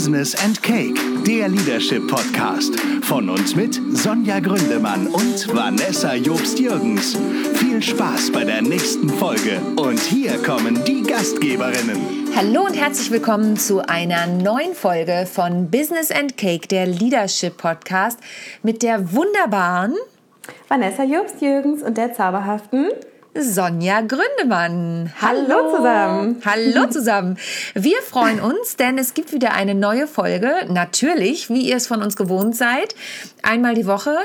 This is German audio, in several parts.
Business and Cake, der Leadership Podcast. Von uns mit Sonja Gründemann und Vanessa Jobst-Jürgens. Viel Spaß bei der nächsten Folge. Und hier kommen die Gastgeberinnen. Hallo und herzlich willkommen zu einer neuen Folge von Business and Cake, der Leadership Podcast mit der wunderbaren Vanessa Jobst-Jürgens und der zauberhaften Sonja Gründemann. Hallo zusammen. Hallo zusammen. Wir freuen uns, denn es gibt wieder eine neue Folge. Natürlich, wie ihr es von uns gewohnt seid, einmal die Woche.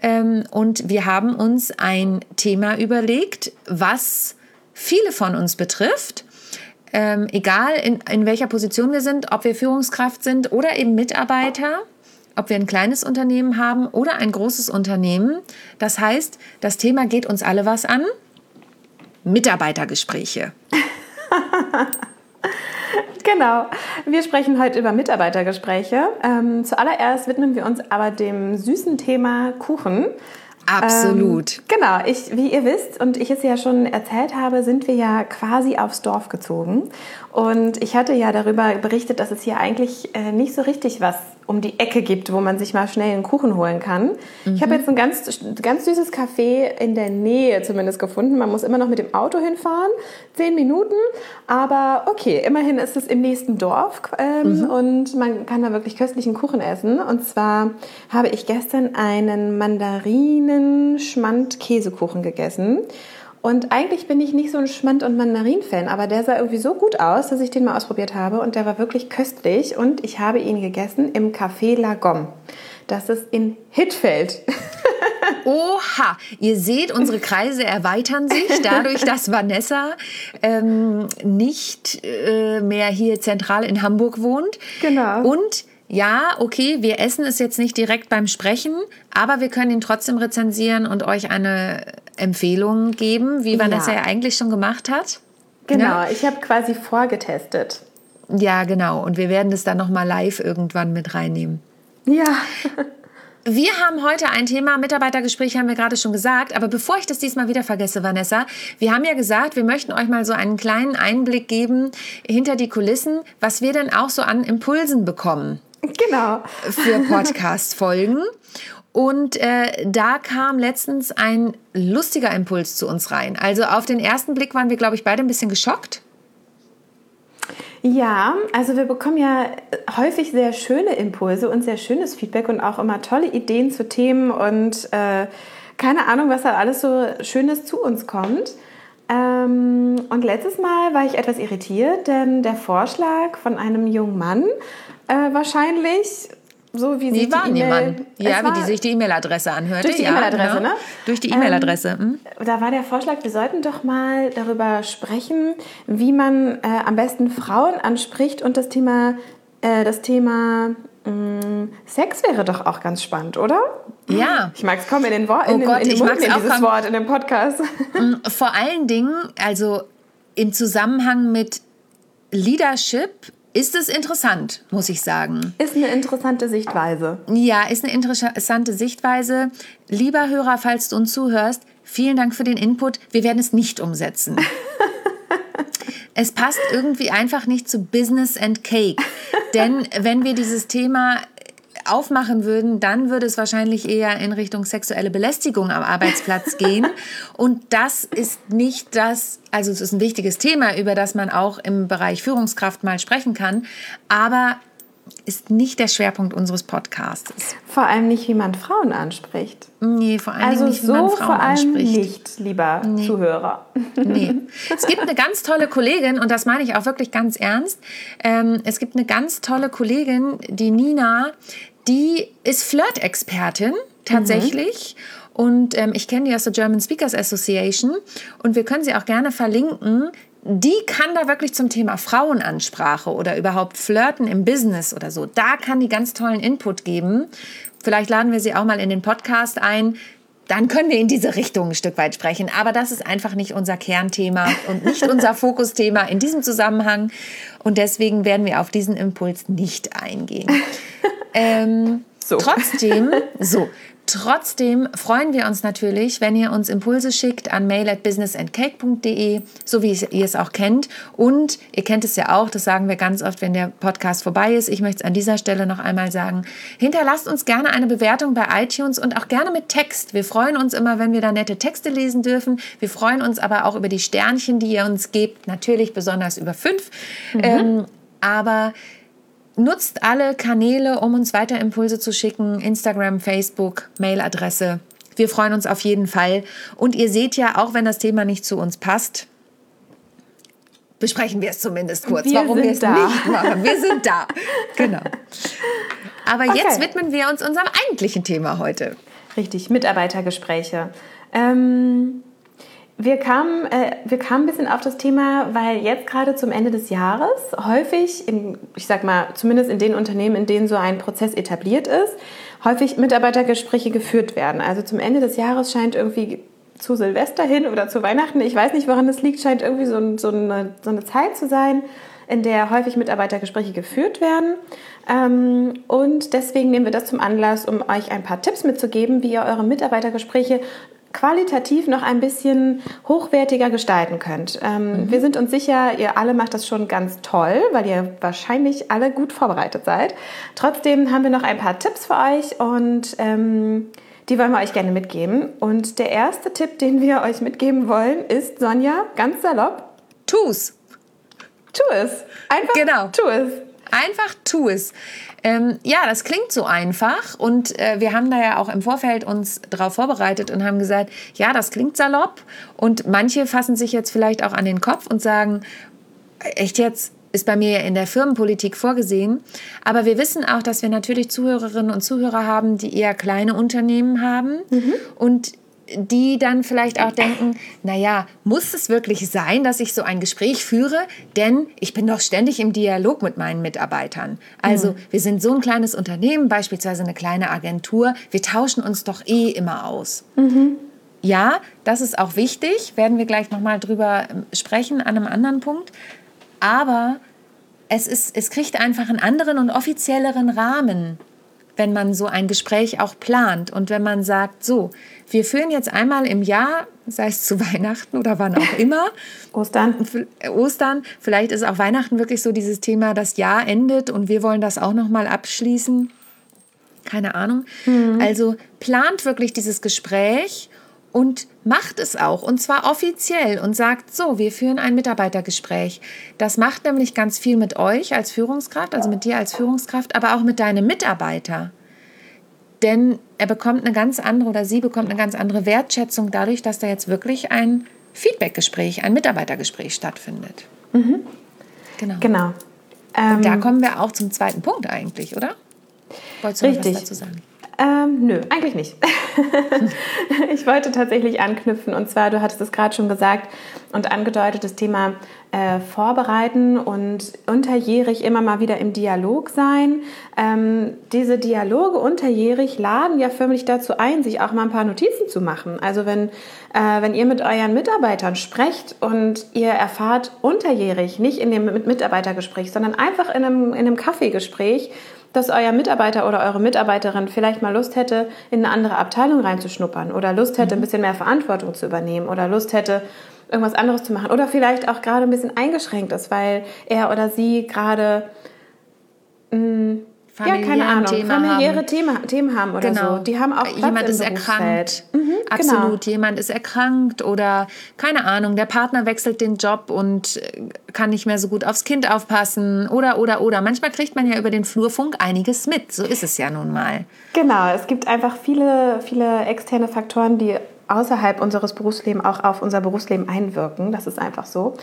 Ähm, und wir haben uns ein Thema überlegt, was viele von uns betrifft. Ähm, egal in, in welcher Position wir sind, ob wir Führungskraft sind oder eben Mitarbeiter ob wir ein kleines Unternehmen haben oder ein großes Unternehmen. Das heißt, das Thema geht uns alle was an. Mitarbeitergespräche. Genau. Wir sprechen heute über Mitarbeitergespräche. Ähm, zuallererst widmen wir uns aber dem süßen Thema Kuchen. Absolut. Ähm, genau, ich, wie ihr wisst und ich es ja schon erzählt habe, sind wir ja quasi aufs Dorf gezogen. Und ich hatte ja darüber berichtet, dass es hier eigentlich äh, nicht so richtig was um die Ecke gibt, wo man sich mal schnell einen Kuchen holen kann. Mhm. Ich habe jetzt ein ganz, ganz süßes Café in der Nähe zumindest gefunden. Man muss immer noch mit dem Auto hinfahren, zehn Minuten. Aber okay, immerhin ist es im nächsten Dorf ähm, mhm. und man kann da wirklich köstlichen Kuchen essen. Und zwar habe ich gestern einen Mandarinen-Schmand-Käsekuchen gegessen. Und eigentlich bin ich nicht so ein Schmand- und Mandarin-Fan, aber der sah irgendwie so gut aus, dass ich den mal ausprobiert habe und der war wirklich köstlich und ich habe ihn gegessen im Café La Gomme. Das ist in Hittfeld. Oha, ihr seht, unsere Kreise erweitern sich dadurch, dass Vanessa ähm, nicht äh, mehr hier zentral in Hamburg wohnt. Genau. Und ja, okay, wir essen es jetzt nicht direkt beim Sprechen, aber wir können ihn trotzdem rezensieren und euch eine Empfehlung geben, wie Vanessa ja, ja eigentlich schon gemacht hat. Genau, ne? ich habe quasi vorgetestet. Ja, genau. Und wir werden das dann nochmal live irgendwann mit reinnehmen. Ja. Wir haben heute ein Thema, Mitarbeitergespräche haben wir gerade schon gesagt, aber bevor ich das diesmal wieder vergesse, Vanessa, wir haben ja gesagt, wir möchten euch mal so einen kleinen Einblick geben hinter die Kulissen, was wir denn auch so an Impulsen bekommen. Genau. Für Podcast-Folgen. Und äh, da kam letztens ein lustiger Impuls zu uns rein. Also auf den ersten Blick waren wir, glaube ich, beide ein bisschen geschockt. Ja, also wir bekommen ja häufig sehr schöne Impulse und sehr schönes Feedback und auch immer tolle Ideen zu Themen und äh, keine Ahnung, was da alles so Schönes zu uns kommt. Ähm, und letztes Mal war ich etwas irritiert, denn der Vorschlag von einem jungen Mann äh, wahrscheinlich so wie sie war die niemand. Ja, wie die sich die E-Mail-Adresse anhörte. Durch die ja, E-Mail-Adresse, genau. ne? Durch die E-Mail-Adresse. Ähm, da war der Vorschlag, wir sollten doch mal darüber sprechen, wie man äh, am besten Frauen anspricht und das Thema, äh, das Thema mm, Sex wäre doch auch ganz spannend, oder? Ja. Ich mag es kaum in den Worten, oh in, Gott, in den Mund dieses Wort in dem Podcast. Mm, vor allen Dingen, also im Zusammenhang mit Leadership ist es interessant, muss ich sagen. Ist eine interessante Sichtweise. Ja, ist eine interessante Sichtweise. Lieber Hörer, falls du uns zuhörst, vielen Dank für den Input. Wir werden es nicht umsetzen. es passt irgendwie einfach nicht zu Business and Cake. Denn wenn wir dieses Thema aufmachen würden, dann würde es wahrscheinlich eher in Richtung sexuelle Belästigung am Arbeitsplatz gehen. Und das ist nicht das, also es ist ein wichtiges Thema, über das man auch im Bereich Führungskraft mal sprechen kann, aber ist nicht der Schwerpunkt unseres Podcasts. Vor allem nicht, wie man Frauen anspricht. Nee, vor allem also nicht, wie so man Frauen vor allem anspricht. nicht, lieber nee. Zuhörer. Nee. Es gibt eine ganz tolle Kollegin, und das meine ich auch wirklich ganz ernst. Ähm, es gibt eine ganz tolle Kollegin, die Nina, die ist Flirt-Expertin tatsächlich. Mhm. Und ähm, ich kenne die aus der German Speakers Association. Und wir können sie auch gerne verlinken. Die kann da wirklich zum Thema Frauenansprache oder überhaupt Flirten im Business oder so. Da kann die ganz tollen Input geben. Vielleicht laden wir sie auch mal in den Podcast ein dann können wir in diese Richtung ein Stück weit sprechen. Aber das ist einfach nicht unser Kernthema und nicht unser Fokusthema in diesem Zusammenhang. Und deswegen werden wir auf diesen Impuls nicht eingehen. Ähm, so. Trotzdem, so, Trotzdem freuen wir uns natürlich, wenn ihr uns Impulse schickt an mail at businessandcake.de, so wie ihr es auch kennt. Und ihr kennt es ja auch, das sagen wir ganz oft, wenn der Podcast vorbei ist. Ich möchte es an dieser Stelle noch einmal sagen. Hinterlasst uns gerne eine Bewertung bei iTunes und auch gerne mit Text. Wir freuen uns immer, wenn wir da nette Texte lesen dürfen. Wir freuen uns aber auch über die Sternchen, die ihr uns gebt. Natürlich besonders über fünf. Mhm. Ähm, aber Nutzt alle Kanäle, um uns weiter Impulse zu schicken. Instagram, Facebook, Mailadresse. Wir freuen uns auf jeden Fall. Und ihr seht ja, auch wenn das Thema nicht zu uns passt, besprechen wir es zumindest kurz, wir warum wir es nicht machen. Wir sind da. Genau. Aber okay. jetzt widmen wir uns unserem eigentlichen Thema heute. Richtig, Mitarbeitergespräche. Ähm, wir kamen, äh, wir kamen ein bisschen auf das Thema, weil jetzt gerade zum Ende des Jahres häufig, in, ich sag mal, zumindest in den Unternehmen, in denen so ein Prozess etabliert ist, häufig Mitarbeitergespräche geführt werden. Also zum Ende des Jahres scheint irgendwie zu Silvester hin oder zu Weihnachten, ich weiß nicht, woran das liegt, scheint irgendwie so, so, eine, so eine Zeit zu sein, in der häufig Mitarbeitergespräche geführt werden. Ähm, und deswegen nehmen wir das zum Anlass, um euch ein paar Tipps mitzugeben, wie ihr eure Mitarbeitergespräche qualitativ noch ein bisschen hochwertiger gestalten könnt. Ähm, mhm. Wir sind uns sicher, ihr alle macht das schon ganz toll, weil ihr wahrscheinlich alle gut vorbereitet seid. Trotzdem haben wir noch ein paar Tipps für euch und ähm, die wollen wir euch gerne mitgeben. Und der erste Tipp, den wir euch mitgeben wollen, ist, Sonja, ganz salopp. Tu's. Tu es. Einfach genau. tu es. Einfach tu es. Ähm, ja, das klingt so einfach und äh, wir haben da ja auch im Vorfeld uns darauf vorbereitet und haben gesagt, ja, das klingt salopp und manche fassen sich jetzt vielleicht auch an den Kopf und sagen, echt jetzt, ist bei mir ja in der Firmenpolitik vorgesehen. Aber wir wissen auch, dass wir natürlich Zuhörerinnen und Zuhörer haben, die eher kleine Unternehmen haben mhm. und die dann vielleicht auch denken, naja, muss es wirklich sein, dass ich so ein Gespräch führe? Denn ich bin doch ständig im Dialog mit meinen Mitarbeitern. Also mhm. wir sind so ein kleines Unternehmen, beispielsweise eine kleine Agentur, wir tauschen uns doch eh immer aus. Mhm. Ja, das ist auch wichtig, werden wir gleich nochmal drüber ähm, sprechen an einem anderen Punkt. Aber es, ist, es kriegt einfach einen anderen und offizielleren Rahmen wenn man so ein Gespräch auch plant und wenn man sagt, so, wir führen jetzt einmal im Jahr, sei es zu Weihnachten oder wann auch immer. Ostern. Ostern. Vielleicht ist auch Weihnachten wirklich so dieses Thema, das Jahr endet und wir wollen das auch nochmal abschließen. Keine Ahnung. Mhm. Also plant wirklich dieses Gespräch und macht es auch und zwar offiziell und sagt so, wir führen ein Mitarbeitergespräch. Das macht nämlich ganz viel mit euch als Führungskraft, also mit dir als Führungskraft, aber auch mit deinem Mitarbeiter. Denn er bekommt eine ganz andere oder sie bekommt eine ganz andere Wertschätzung dadurch, dass da jetzt wirklich ein Feedbackgespräch, ein Mitarbeitergespräch stattfindet. Mhm. Genau. genau. Und da ähm, kommen wir auch zum zweiten Punkt eigentlich, oder? Wolltest du Richtig. noch was dazu sagen? Ähm, nö, eigentlich nicht. ich wollte tatsächlich anknüpfen und zwar, du hattest es gerade schon gesagt und angedeutet, das Thema äh, Vorbereiten und unterjährig immer mal wieder im Dialog sein. Ähm, diese Dialoge unterjährig laden ja förmlich dazu ein, sich auch mal ein paar Notizen zu machen. Also wenn, äh, wenn ihr mit euren Mitarbeitern sprecht und ihr erfahrt unterjährig, nicht in dem Mitarbeitergespräch, sondern einfach in einem, in einem Kaffeegespräch, dass euer Mitarbeiter oder eure Mitarbeiterin vielleicht mal Lust hätte, in eine andere Abteilung reinzuschnuppern oder Lust hätte, ein mhm. bisschen mehr Verantwortung zu übernehmen oder Lust hätte, irgendwas anderes zu machen oder vielleicht auch gerade ein bisschen eingeschränkt ist, weil er oder sie gerade mh, mm, ja, keine Ahnung, Thema familiäre haben. Thema, Themen haben oder genau. so. Die haben auch Platz Jemand ist erkrankt. Mhm, genau. Absolut. Genau. Jemand ist erkrankt oder keine Ahnung, der Partner wechselt den Job und äh, kann nicht mehr so gut aufs Kind aufpassen oder oder oder. Manchmal kriegt man ja über den Flurfunk einiges mit. So ist es ja nun mal. Genau, es gibt einfach viele, viele externe Faktoren, die außerhalb unseres Berufslebens auch auf unser Berufsleben einwirken. Das ist einfach so.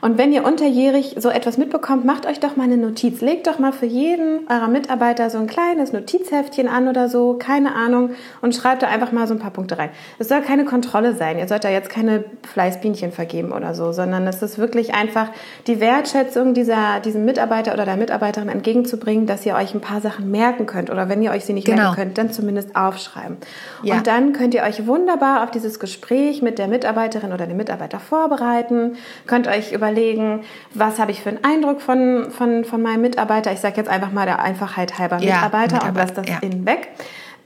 Und wenn ihr unterjährig so etwas mitbekommt, macht euch doch mal eine Notiz. Legt doch mal für jeden eurer Mitarbeiter so ein kleines Notizheftchen an oder so, keine Ahnung, und schreibt da einfach mal so ein paar Punkte rein. Es soll keine Kontrolle sein. Ihr sollt da jetzt keine Fleißbienchen vergeben oder so, sondern es ist wirklich einfach die Wertschätzung dieser, diesem Mitarbeiter oder der Mitarbeiterin entgegenzubringen, dass ihr euch ein paar Sachen merken könnt oder wenn ihr euch sie nicht genau. merken könnt, dann zumindest aufschreiben. Ja. Und dann könnt ihr euch wunderbar auf auf dieses Gespräch mit der Mitarbeiterin oder dem Mitarbeiter vorbereiten, könnt euch überlegen, was habe ich für einen Eindruck von, von, von meinem Mitarbeiter. Ich sage jetzt einfach mal der Einfachheit halber ja, Mitarbeiter, und lasse das ja. innen weg.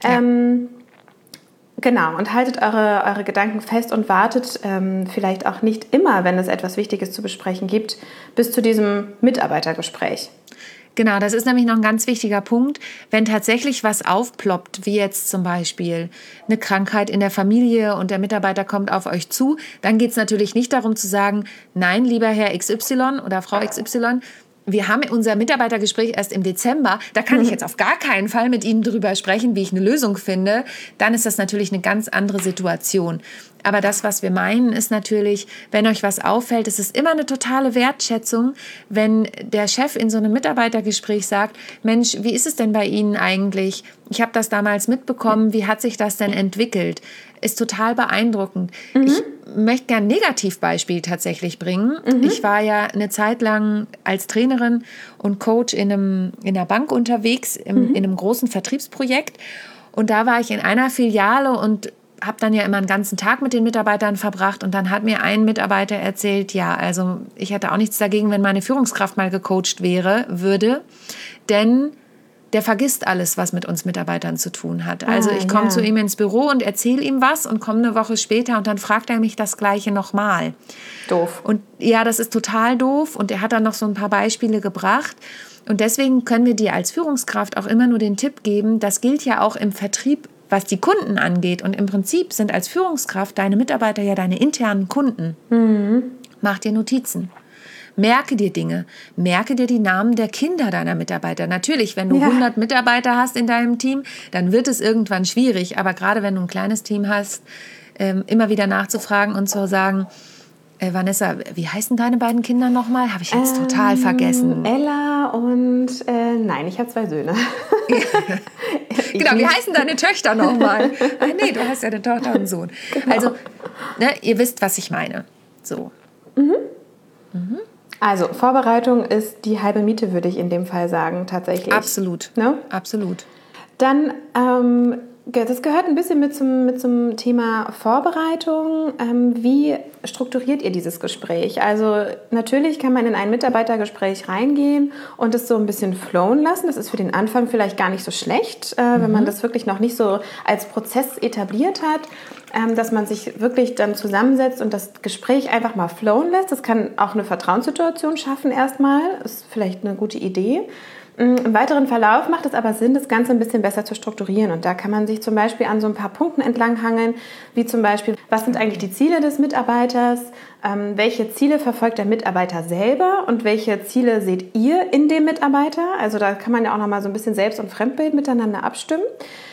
Ähm, Genau, und haltet eure, eure Gedanken fest und wartet ähm, vielleicht auch nicht immer, wenn es etwas Wichtiges zu besprechen gibt, bis zu diesem Mitarbeitergespräch. Genau, das ist nämlich noch ein ganz wichtiger Punkt. Wenn tatsächlich was aufploppt, wie jetzt zum Beispiel eine Krankheit in der Familie und der Mitarbeiter kommt auf euch zu, dann geht es natürlich nicht darum zu sagen, nein, lieber Herr XY oder Frau XY, wir haben unser Mitarbeitergespräch erst im Dezember. Da kann ich jetzt auf gar keinen Fall mit Ihnen darüber sprechen, wie ich eine Lösung finde. Dann ist das natürlich eine ganz andere Situation. Aber das, was wir meinen, ist natürlich, wenn euch was auffällt, es ist immer eine totale Wertschätzung, wenn der Chef in so einem Mitarbeitergespräch sagt, Mensch, wie ist es denn bei Ihnen eigentlich? Ich habe das damals mitbekommen, wie hat sich das denn entwickelt? Ist total beeindruckend. Mhm. Ich möchte gerne ein Negativbeispiel tatsächlich bringen. Mhm. Ich war ja eine Zeit lang als Trainerin und Coach in, einem, in einer Bank unterwegs, im, mhm. in einem großen Vertriebsprojekt. Und da war ich in einer Filiale und habe dann ja immer einen ganzen Tag mit den Mitarbeitern verbracht und dann hat mir ein Mitarbeiter erzählt, ja, also ich hätte auch nichts dagegen, wenn meine Führungskraft mal gecoacht wäre, würde, denn der vergisst alles, was mit uns Mitarbeitern zu tun hat. Also ah, ich komme ja. zu ihm ins Büro und erzähle ihm was und komme eine Woche später und dann fragt er mich das gleiche nochmal. Doof. Und ja, das ist total doof und er hat dann noch so ein paar Beispiele gebracht. Und deswegen können wir dir als Führungskraft auch immer nur den Tipp geben, das gilt ja auch im Vertrieb was die Kunden angeht. Und im Prinzip sind als Führungskraft deine Mitarbeiter ja deine internen Kunden. Mhm. Mach dir Notizen. Merke dir Dinge. Merke dir die Namen der Kinder deiner Mitarbeiter. Natürlich, wenn du ja. 100 Mitarbeiter hast in deinem Team, dann wird es irgendwann schwierig. Aber gerade wenn du ein kleines Team hast, ähm, immer wieder nachzufragen und zu sagen, äh, Vanessa, wie heißen deine beiden Kinder nochmal? Habe ich jetzt ähm, total vergessen. Ella und äh, nein, ich habe zwei Söhne. genau, wie heißen deine Töchter nochmal? ah, nee, du hast ja eine Tochter und einen Sohn. Genau. Also, ne, ihr wisst, was ich meine. So. Mhm. Mhm. Also, Vorbereitung ist die halbe Miete, würde ich in dem Fall sagen, tatsächlich. Absolut. Ne? Absolut. Dann ähm, das gehört ein bisschen mit zum, mit zum Thema Vorbereitung. Ähm, wie strukturiert ihr dieses Gespräch? Also natürlich kann man in ein Mitarbeitergespräch reingehen und es so ein bisschen flowen lassen. Das ist für den Anfang vielleicht gar nicht so schlecht, äh, mhm. wenn man mhm. das wirklich noch nicht so als Prozess etabliert hat, ähm, dass man sich wirklich dann zusammensetzt und das Gespräch einfach mal flowen lässt. Das kann auch eine Vertrauenssituation schaffen erstmal. Ist vielleicht eine gute Idee. Im weiteren Verlauf macht es aber Sinn, das Ganze ein bisschen besser zu strukturieren. Und da kann man sich zum Beispiel an so ein paar Punkten entlanghangeln, wie zum Beispiel, was sind eigentlich die Ziele des Mitarbeiters? Ähm, welche Ziele verfolgt der Mitarbeiter selber und welche Ziele seht ihr in dem Mitarbeiter? Also da kann man ja auch noch mal so ein bisschen Selbst- und Fremdbild miteinander abstimmen.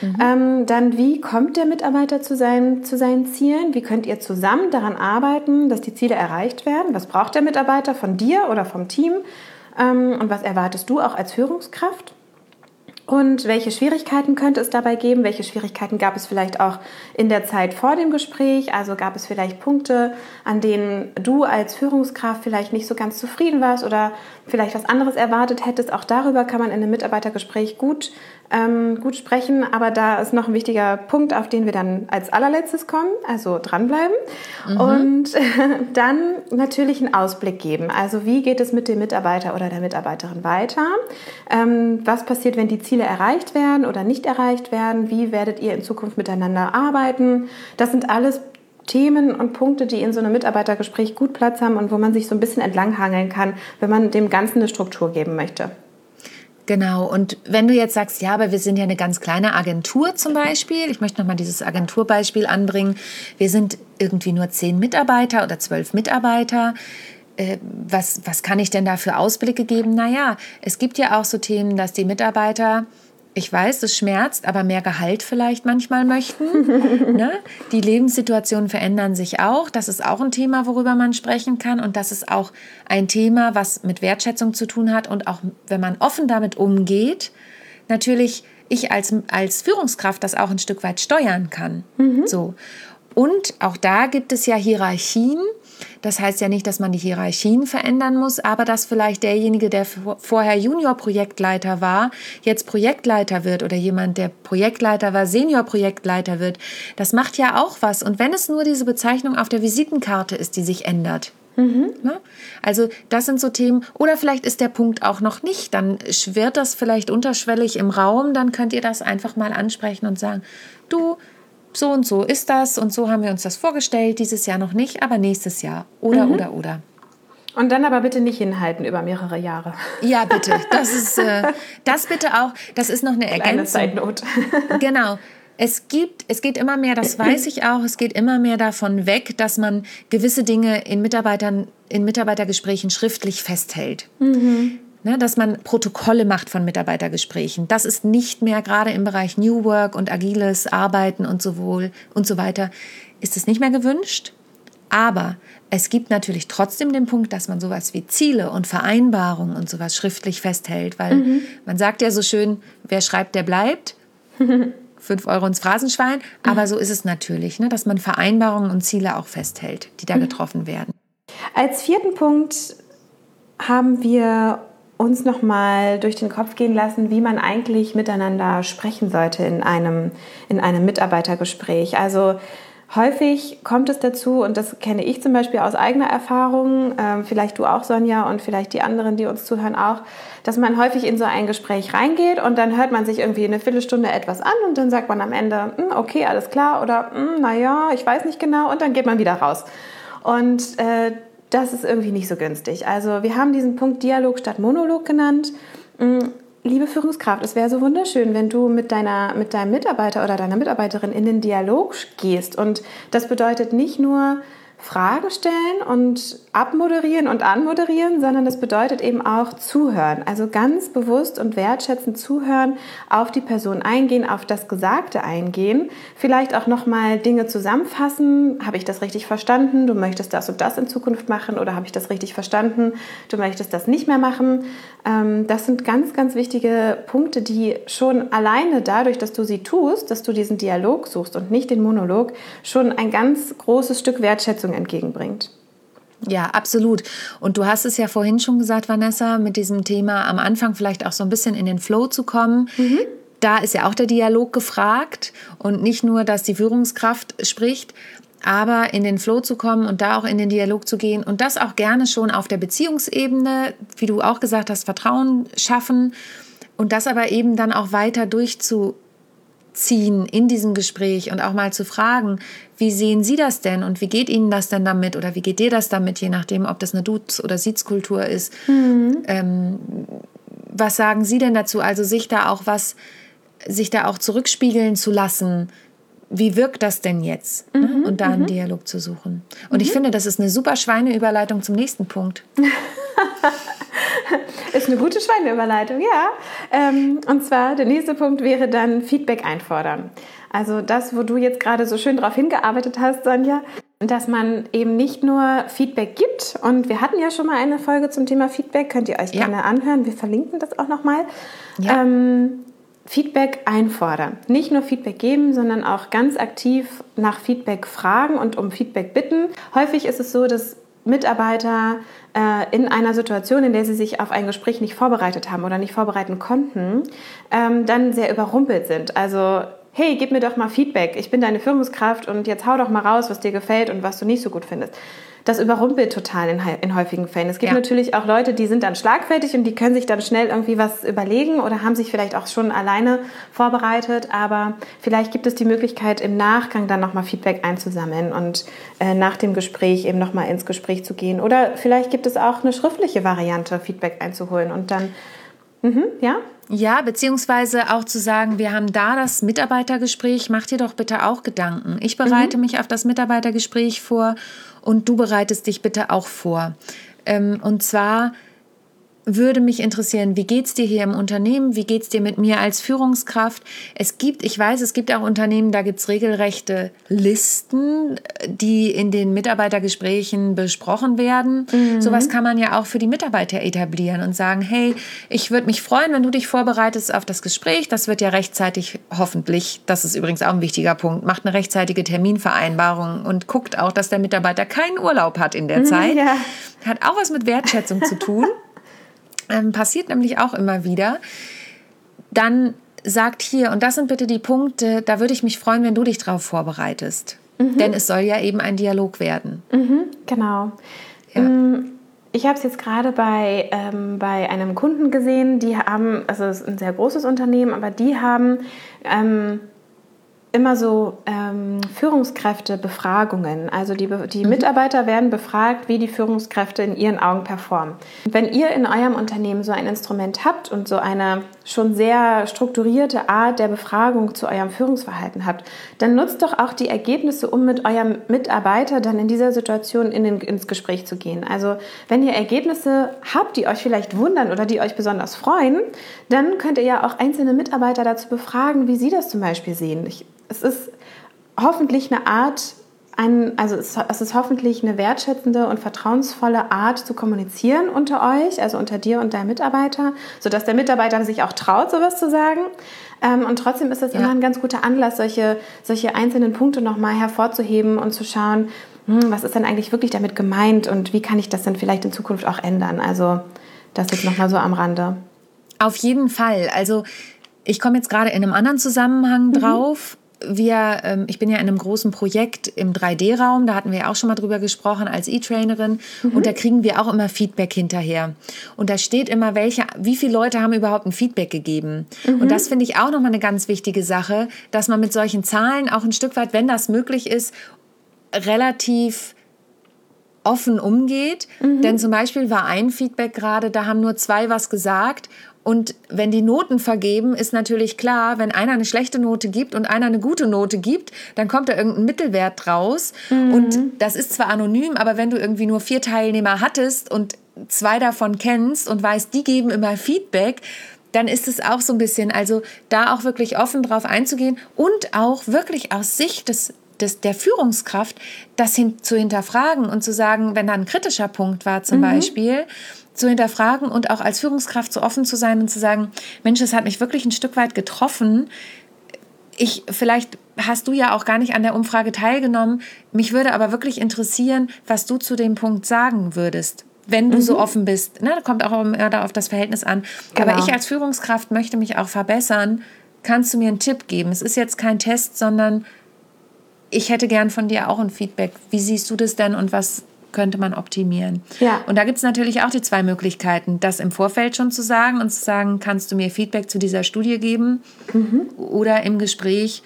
Mhm. Ähm, dann, wie kommt der Mitarbeiter zu seinen, zu seinen Zielen? Wie könnt ihr zusammen daran arbeiten, dass die Ziele erreicht werden? Was braucht der Mitarbeiter von dir oder vom Team? Ähm, und was erwartest du auch als Führungskraft? Und welche Schwierigkeiten könnte es dabei geben? Welche Schwierigkeiten gab es vielleicht auch in der Zeit vor dem Gespräch? Also gab es vielleicht Punkte, an denen du als Führungskraft vielleicht nicht so ganz zufrieden warst oder vielleicht was anderes erwartet hättest? Auch darüber kann man in einem Mitarbeitergespräch gut ähm, gut sprechen. Aber da ist noch ein wichtiger Punkt, auf den wir dann als allerletztes kommen, also dranbleiben. Mhm. Und äh, dann natürlich einen Ausblick geben. Also wie geht es mit dem Mitarbeiter oder der Mitarbeiterin weiter? Ähm, was passiert, wenn die Ziele erreicht werden oder nicht erreicht werden? Wie werdet ihr in Zukunft miteinander arbeiten? Das sind alles Themen und Punkte, die in so einem Mitarbeitergespräch gut Platz haben und wo man sich so ein bisschen entlanghangeln kann, wenn man dem Ganzen eine Struktur geben möchte. Genau, und wenn du jetzt sagst, ja, aber wir sind ja eine ganz kleine Agentur zum Beispiel, ich möchte nochmal dieses Agenturbeispiel anbringen, wir sind irgendwie nur zehn Mitarbeiter oder zwölf Mitarbeiter, äh, was, was kann ich denn da für Ausblicke geben? Naja, es gibt ja auch so Themen, dass die Mitarbeiter ich weiß, es schmerzt, aber mehr Gehalt vielleicht manchmal möchten. ne? Die Lebenssituationen verändern sich auch. Das ist auch ein Thema, worüber man sprechen kann. Und das ist auch ein Thema, was mit Wertschätzung zu tun hat. Und auch wenn man offen damit umgeht, natürlich ich als, als Führungskraft das auch ein Stück weit steuern kann. Mhm. So. Und auch da gibt es ja Hierarchien. Das heißt ja nicht, dass man die Hierarchien verändern muss, aber dass vielleicht derjenige, der vorher Junior-Projektleiter war, jetzt Projektleiter wird oder jemand, der Projektleiter war, Senior-Projektleiter wird. Das macht ja auch was. Und wenn es nur diese Bezeichnung auf der Visitenkarte ist, die sich ändert. Mhm. Ne? Also das sind so Themen. Oder vielleicht ist der Punkt auch noch nicht. Dann schwirrt das vielleicht unterschwellig im Raum. Dann könnt ihr das einfach mal ansprechen und sagen, du, so und so ist das und so haben wir uns das vorgestellt, dieses Jahr noch nicht, aber nächstes Jahr. Oder, mhm. oder, oder. Und dann aber bitte nicht hinhalten über mehrere Jahre. Ja, bitte. Das ist äh, das bitte auch. Das ist noch eine Ergänzung. Kleine Zeitnot. genau. Es gibt, es geht immer mehr, das weiß ich auch, es geht immer mehr davon weg, dass man gewisse Dinge in Mitarbeitern, in Mitarbeitergesprächen schriftlich festhält. Mhm. Ne, dass man Protokolle macht von Mitarbeitergesprächen. Das ist nicht mehr gerade im Bereich New Work und agiles Arbeiten und so, wohl und so weiter, ist es nicht mehr gewünscht. Aber es gibt natürlich trotzdem den Punkt, dass man sowas wie Ziele und Vereinbarungen und sowas schriftlich festhält, weil mhm. man sagt ja so schön, wer schreibt, der bleibt. Fünf Euro ins Phrasenschwein. Aber so ist es natürlich, ne, dass man Vereinbarungen und Ziele auch festhält, die da mhm. getroffen werden. Als vierten Punkt haben wir uns noch mal durch den Kopf gehen lassen, wie man eigentlich miteinander sprechen sollte in einem, in einem Mitarbeitergespräch. Also häufig kommt es dazu, und das kenne ich zum Beispiel aus eigener Erfahrung, äh, vielleicht du auch, Sonja, und vielleicht die anderen, die uns zuhören, auch, dass man häufig in so ein Gespräch reingeht und dann hört man sich irgendwie eine Viertelstunde etwas an und dann sagt man am Ende, hm, okay, alles klar, oder hm, naja, ich weiß nicht genau, und dann geht man wieder raus. Und äh, das ist irgendwie nicht so günstig. Also wir haben diesen Punkt Dialog statt Monolog genannt. Mm, liebe Führungskraft, es wäre so wunderschön, wenn du mit, deiner, mit deinem Mitarbeiter oder deiner Mitarbeiterin in den Dialog gehst. Und das bedeutet nicht nur, Fragen stellen und abmoderieren und anmoderieren, sondern das bedeutet eben auch zuhören. Also ganz bewusst und wertschätzend zuhören, auf die Person eingehen, auf das Gesagte eingehen, vielleicht auch nochmal Dinge zusammenfassen. Habe ich das richtig verstanden? Du möchtest das und das in Zukunft machen oder habe ich das richtig verstanden? Du möchtest das nicht mehr machen. Ähm, das sind ganz, ganz wichtige Punkte, die schon alleine dadurch, dass du sie tust, dass du diesen Dialog suchst und nicht den Monolog, schon ein ganz großes Stück Wertschätzung Leistung entgegenbringt. Ja, absolut. Und du hast es ja vorhin schon gesagt, Vanessa, mit diesem Thema am Anfang vielleicht auch so ein bisschen in den Flow zu kommen. Mhm. Da ist ja auch der Dialog gefragt und nicht nur, dass die Führungskraft spricht, aber in den Flow zu kommen und da auch in den Dialog zu gehen und das auch gerne schon auf der Beziehungsebene, wie du auch gesagt hast, Vertrauen schaffen und das aber eben dann auch weiter durchzu ziehen in diesem Gespräch und auch mal zu fragen, wie sehen Sie das denn und wie geht Ihnen das denn damit oder wie geht dir das damit, je nachdem, ob das eine Dudes- oder Sitzkultur ist. Mhm. Ähm, was sagen Sie denn dazu? Also sich da auch was, sich da auch zurückspiegeln zu lassen. Wie wirkt das denn jetzt? Ne? Mhm, und da einen mhm. Dialog zu suchen. Und ich mhm. finde, das ist eine super Schweineüberleitung zum nächsten Punkt. Ist eine gute Schweineüberleitung, ja. Ähm, und zwar der nächste Punkt wäre dann Feedback einfordern. Also das, wo du jetzt gerade so schön darauf hingearbeitet hast, Sonja, dass man eben nicht nur Feedback gibt. Und wir hatten ja schon mal eine Folge zum Thema Feedback, könnt ihr euch ja. gerne anhören. Wir verlinken das auch nochmal. Ja. Ähm, Feedback einfordern. Nicht nur Feedback geben, sondern auch ganz aktiv nach Feedback fragen und um Feedback bitten. Häufig ist es so, dass Mitarbeiter äh, in einer Situation, in der sie sich auf ein Gespräch nicht vorbereitet haben oder nicht vorbereiten konnten, ähm, dann sehr überrumpelt sind. Also hey, gib mir doch mal Feedback, ich bin deine Führungskraft und jetzt hau doch mal raus, was dir gefällt und was du nicht so gut findest das überrumpelt total in, in häufigen Fällen. Es gibt ja. natürlich auch Leute, die sind dann schlagfertig und die können sich dann schnell irgendwie was überlegen oder haben sich vielleicht auch schon alleine vorbereitet, aber vielleicht gibt es die Möglichkeit, im Nachgang dann nochmal Feedback einzusammeln und äh, nach dem Gespräch eben nochmal ins Gespräch zu gehen. Oder vielleicht gibt es auch eine schriftliche Variante, Feedback einzuholen und dann, mhm, ja? Ja, beziehungsweise auch zu sagen, wir haben da das Mitarbeitergespräch, mach dir doch bitte auch Gedanken. Ich bereite mhm. mich auf das Mitarbeitergespräch vor und du bereitest dich bitte auch vor. Ähm, und zwar würde mich interessieren, wie geht es dir hier im Unternehmen? Wie geht es dir mit mir als Führungskraft? Es gibt, ich weiß, es gibt auch Unternehmen, da gibt es regelrechte Listen, die in den Mitarbeitergesprächen besprochen werden. Mhm. Sowas kann man ja auch für die Mitarbeiter etablieren und sagen, hey, ich würde mich freuen, wenn du dich vorbereitest auf das Gespräch. Das wird ja rechtzeitig, hoffentlich, das ist übrigens auch ein wichtiger Punkt, macht eine rechtzeitige Terminvereinbarung und guckt auch, dass der Mitarbeiter keinen Urlaub hat in der Zeit. Ja. Hat auch was mit Wertschätzung zu tun. Ähm, passiert nämlich auch immer wieder, dann sagt hier, und das sind bitte die Punkte, da würde ich mich freuen, wenn du dich darauf vorbereitest. Mhm. Denn es soll ja eben ein Dialog werden. Mhm, genau. Ja. Mm, ich habe es jetzt gerade bei, ähm, bei einem Kunden gesehen, die haben, also es ist ein sehr großes Unternehmen, aber die haben ähm, immer so ähm, Führungskräftebefragungen. Also die, die mhm. Mitarbeiter werden befragt, wie die Führungskräfte in ihren Augen performen. Wenn ihr in eurem Unternehmen so ein Instrument habt und so eine schon sehr strukturierte Art der Befragung zu eurem Führungsverhalten habt, dann nutzt doch auch die Ergebnisse, um mit eurem Mitarbeiter dann in dieser Situation in den, ins Gespräch zu gehen. Also wenn ihr Ergebnisse habt, die euch vielleicht wundern oder die euch besonders freuen, dann könnt ihr ja auch einzelne Mitarbeiter dazu befragen, wie sie das zum Beispiel sehen. Ich es ist hoffentlich eine Art, ein, also es, es ist hoffentlich eine wertschätzende und vertrauensvolle Art zu kommunizieren unter euch, also unter dir und deinem Mitarbeiter, sodass der Mitarbeiter sich auch traut, sowas zu sagen. Ähm, und trotzdem ist es ja. immer ein ganz guter Anlass, solche, solche einzelnen Punkte nochmal hervorzuheben und zu schauen, hm, was ist denn eigentlich wirklich damit gemeint und wie kann ich das dann vielleicht in Zukunft auch ändern. Also das jetzt nochmal so am Rande. Auf jeden Fall. Also ich komme jetzt gerade in einem anderen Zusammenhang mhm. Wir, ähm, ich bin ja in einem großen Projekt im 3D-Raum, da hatten wir ja auch schon mal drüber gesprochen als E-Trainerin mhm. und da kriegen wir auch immer Feedback hinterher. Und da steht immer, welche, wie viele Leute haben überhaupt ein Feedback gegeben. Mhm. Und das finde ich auch nochmal eine ganz wichtige Sache, dass man mit solchen Zahlen auch ein Stück weit, wenn das möglich ist, relativ offen umgeht. Mhm. Denn zum Beispiel war ein Feedback gerade, da haben nur zwei was gesagt und wenn die Noten vergeben, ist natürlich klar, wenn einer eine schlechte Note gibt und einer eine gute Note gibt, dann kommt da irgendein Mittelwert draus. Mhm. Und das ist zwar anonym, aber wenn du irgendwie nur vier Teilnehmer hattest und zwei davon kennst und weißt, die geben immer Feedback, dann ist es auch so ein bisschen, also da auch wirklich offen drauf einzugehen und auch wirklich aus Sicht des des, der Führungskraft, das hin, zu hinterfragen und zu sagen, wenn da ein kritischer Punkt war zum mhm. Beispiel, zu hinterfragen und auch als Führungskraft so offen zu sein und zu sagen, Mensch, es hat mich wirklich ein Stück weit getroffen. Ich, vielleicht hast du ja auch gar nicht an der Umfrage teilgenommen. Mich würde aber wirklich interessieren, was du zu dem Punkt sagen würdest wenn du mhm. so offen bist. Ne, da kommt auch immer auf das Verhältnis an. Genau. Aber ich als Führungskraft möchte mich auch verbessern. Kannst du mir einen Tipp geben? Es ist jetzt kein Test, sondern ich hätte gern von dir auch ein Feedback. Wie siehst du das denn und was könnte man optimieren. Ja. Und da gibt es natürlich auch die zwei Möglichkeiten, das im Vorfeld schon zu sagen und zu sagen, kannst du mir Feedback zu dieser Studie geben mhm. oder im Gespräch,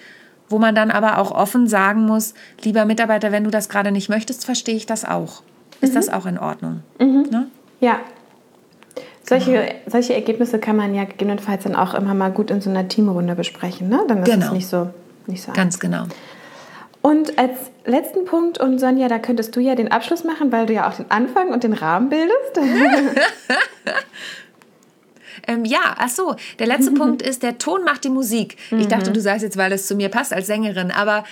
wo man dann aber auch offen sagen muss, lieber Mitarbeiter, wenn du das gerade nicht möchtest, verstehe ich das auch. Ist mhm. das auch in Ordnung? Mhm. Ne? Ja. Solche, genau. solche Ergebnisse kann man ja gegebenenfalls dann auch immer mal gut in so einer Teamrunde besprechen. Ne? Dann ist genau. es nicht so, nicht so Ganz genau. Und als letzten Punkt, und Sonja, da könntest du ja den Abschluss machen, weil du ja auch den Anfang und den Rahmen bildest. ähm, ja, ach so, der letzte Punkt ist, der Ton macht die Musik. Mhm. Ich dachte, du sagst jetzt, weil es zu mir passt als Sängerin, aber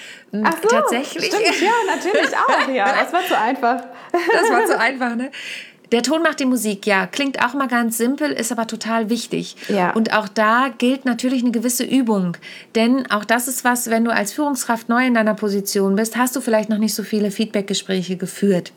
ach so, tatsächlich. Stimmt, ja, natürlich auch, ja. Das war zu einfach. Das war zu einfach, ne? Der Ton macht die Musik, ja. Klingt auch mal ganz simpel, ist aber total wichtig. Ja. Und auch da gilt natürlich eine gewisse Übung. Denn auch das ist was, wenn du als Führungskraft neu in deiner Position bist, hast du vielleicht noch nicht so viele Feedbackgespräche geführt.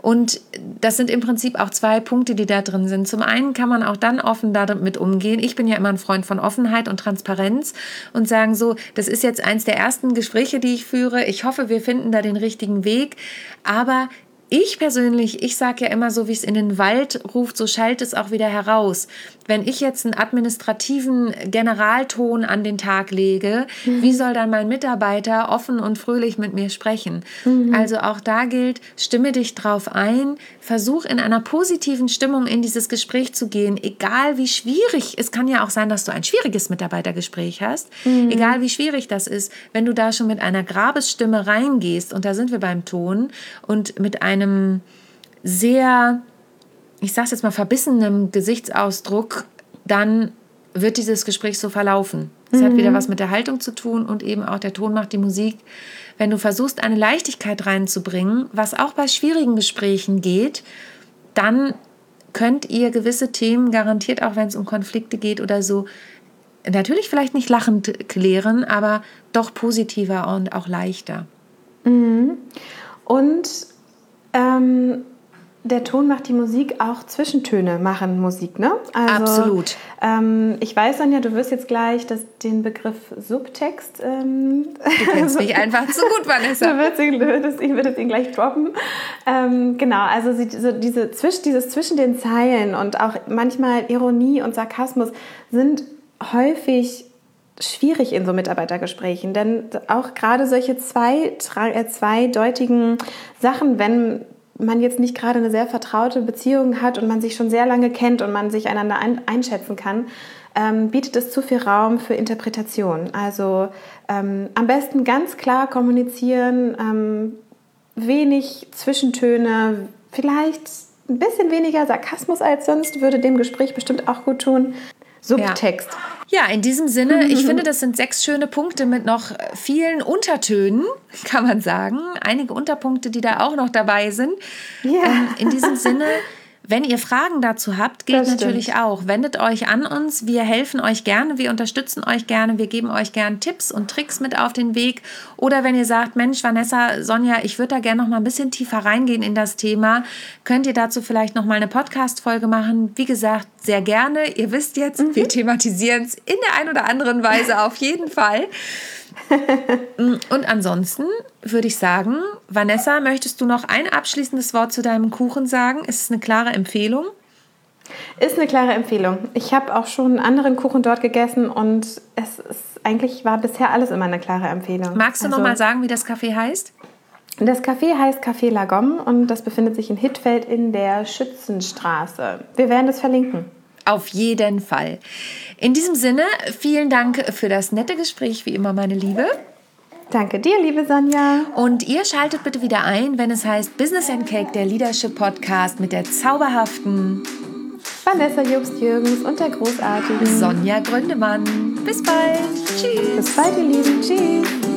Und das sind im Prinzip auch zwei Punkte, die da drin sind. Zum einen kann man auch dann offen damit umgehen. Ich bin ja immer ein Freund von Offenheit und Transparenz und sagen so, das ist jetzt eins der ersten Gespräche, die ich führe. Ich hoffe, wir finden da den richtigen Weg. Aber ich persönlich, ich sage ja immer so, wie es in den Wald ruft, so schallt es auch wieder heraus. Wenn ich jetzt einen administrativen Generalton an den Tag lege, mhm. wie soll dann mein Mitarbeiter offen und fröhlich mit mir sprechen? Mhm. Also auch da gilt, stimme dich drauf ein, versuch in einer positiven Stimmung in dieses Gespräch zu gehen, egal wie schwierig, es kann ja auch sein, dass du ein schwieriges Mitarbeitergespräch hast, mhm. egal wie schwierig das ist, wenn du da schon mit einer Grabesstimme reingehst, und da sind wir beim Ton, und mit einem einem sehr, ich sage jetzt mal, verbissenen Gesichtsausdruck, dann wird dieses Gespräch so verlaufen. Es mhm. hat wieder was mit der Haltung zu tun und eben auch der Ton macht die Musik. Wenn du versuchst, eine Leichtigkeit reinzubringen, was auch bei schwierigen Gesprächen geht, dann könnt ihr gewisse Themen garantiert, auch wenn es um Konflikte geht oder so, natürlich vielleicht nicht lachend klären, aber doch positiver und auch leichter. Mhm. Und ähm, der Ton macht die Musik, auch Zwischentöne machen Musik, ne? Also, Absolut. Ähm, ich weiß, Sonja, du wirst jetzt gleich das, den Begriff Subtext. Ähm, du kennst mich einfach zu gut, Vanessa. du wirst ihn, würdest, ich würde ihn gleich droppen. Ähm, genau, also so diese, zwisch, dieses zwischen den Zeilen und auch manchmal Ironie und Sarkasmus sind häufig schwierig in so Mitarbeitergesprächen, denn auch gerade solche zwei, äh, zweideutigen Sachen, wenn man jetzt nicht gerade eine sehr vertraute Beziehung hat und man sich schon sehr lange kennt und man sich einander ein, einschätzen kann, ähm, bietet es zu viel Raum für Interpretation. Also ähm, am besten ganz klar kommunizieren, ähm, wenig Zwischentöne, vielleicht ein bisschen weniger Sarkasmus als sonst, würde dem Gespräch bestimmt auch gut tun. Subtext. Ja. ja, in diesem Sinne, ich finde, das sind sechs schöne Punkte mit noch vielen Untertönen, kann man sagen. Einige Unterpunkte, die da auch noch dabei sind. Ja. Ähm, in diesem Sinne wenn ihr Fragen dazu habt, geht natürlich auch. Wendet euch an uns. Wir helfen euch gerne. Wir unterstützen euch gerne. Wir geben euch gerne Tipps und Tricks mit auf den Weg. Oder wenn ihr sagt, Mensch, Vanessa, Sonja, ich würde da gerne noch mal ein bisschen tiefer reingehen in das Thema, könnt ihr dazu vielleicht noch mal eine Podcast-Folge machen. Wie gesagt, sehr gerne. Ihr wisst jetzt, mhm. wir thematisieren es in der einen oder anderen Weise auf jeden Fall. Und ansonsten würde ich sagen, Vanessa, möchtest du noch ein abschließendes Wort zu deinem Kuchen sagen? Ist es eine klare Empfehlung? Ist eine klare Empfehlung. Ich habe auch schon anderen Kuchen dort gegessen und es ist eigentlich war bisher alles immer eine klare Empfehlung. Magst du also, noch mal sagen, wie das Café heißt? Das Café heißt Café Lagom und das befindet sich in Hittfeld in der Schützenstraße. Wir werden das verlinken. Auf jeden Fall. In diesem Sinne, vielen Dank für das nette Gespräch, wie immer, meine Liebe. Danke dir, liebe Sonja. Und ihr schaltet bitte wieder ein, wenn es heißt Business and Cake, der Leadership Podcast mit der zauberhaften Vanessa Jobst-Jürgens und der großartigen Sonja Gründemann. Bis bald. Tschüss. Bis bald, ihr Lieben. Tschüss.